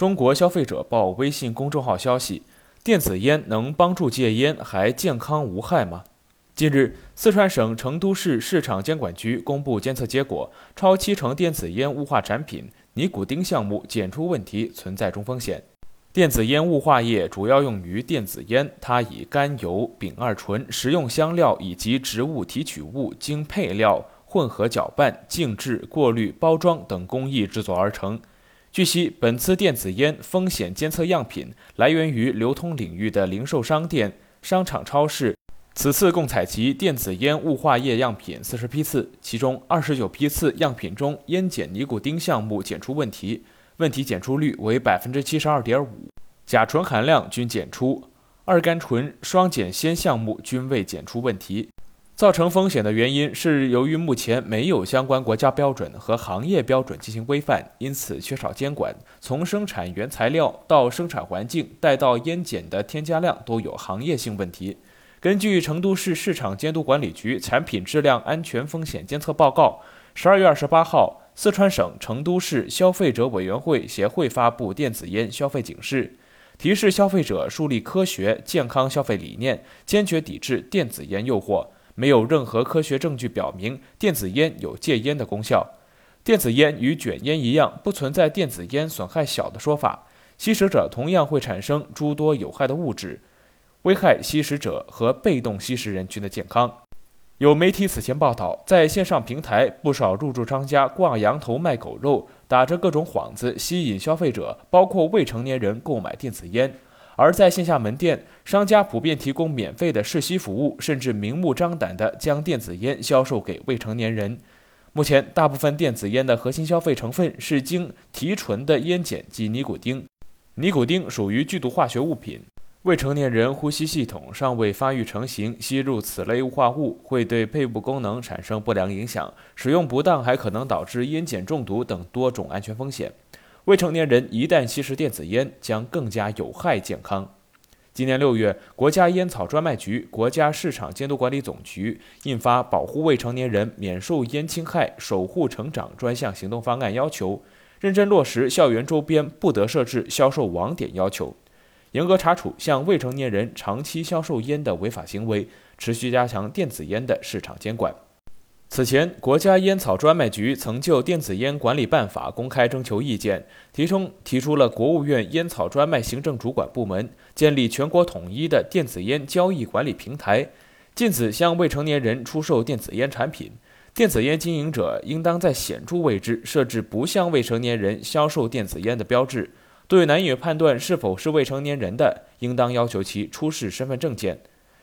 中国消费者报微信公众号消息：电子烟能帮助戒烟，还健康无害吗？近日，四川省成都市市场监管局公布监测结果，超七成电子烟雾化产品尼古丁项目检出问题，存在中风险。电子烟雾化液主要用于电子烟，它以甘油、丙二醇、食用香料以及植物提取物经配料混合搅拌、静置、过滤、包装等工艺制作而成。据悉，本次电子烟风险监测样品来源于流通领域的零售商店、商场、超市。此次共采集电子烟雾化液样品四十批次，其中二十九批次样品中烟碱尼古丁项目检出问题，问题检出率为百分之七十二点五，甲醇含量均检出，二甘醇双碱酰项目均未检出问题。造成风险的原因是由于目前没有相关国家标准和行业标准进行规范，因此缺少监管。从生产原材料到生产环境，再到烟碱的添加量，都有行业性问题。根据成都市市场监督管理局产品质量安全风险监测报告，十二月二十八号，四川省成都市消费者委员会协会发布电子烟消费警示，提示消费者树立科学健康消费理念，坚决抵制电子烟诱惑。没有任何科学证据表明电子烟有戒烟的功效。电子烟与卷烟一样，不存在电子烟损害小的说法。吸食者同样会产生诸多有害的物质，危害吸食者和被动吸食人群的健康。有媒体此前报道，在线上平台，不少入驻商家挂羊头卖狗肉，打着各种幌子吸引消费者，包括未成年人购买电子烟。而在线下门店，商家普遍提供免费的试吸服务，甚至明目张胆地将电子烟销售给未成年人。目前，大部分电子烟的核心消费成分是经提纯的烟碱及尼古丁。尼古丁属于剧毒化学物品，未成年人呼吸系统尚未发育成型，吸入此类雾化物会对肺部功能产生不良影响，使用不当还可能导致烟碱中毒等多种安全风险。未成年人一旦吸食电子烟，将更加有害健康。今年六月，国家烟草专卖局、国家市场监督管理总局印发《保护未成年人免受烟侵害、守护成长专项行动方案》，要求认真落实校园周边不得设置销售网点要求，严格查处向未成年人长期销售烟的违法行为，持续加强电子烟的市场监管。此前，国家烟草专卖局曾就《电子烟管理办法》公开征求意见，提出提出了国务院烟草专卖行政主管部门建立全国统一的电子烟交易管理平台，禁止向未成年人出售电子烟产品。电子烟经营者应当在显著位置设置不向未成年人销售电子烟的标志。对难以判断是否是未成年人的，应当要求其出示身份证件。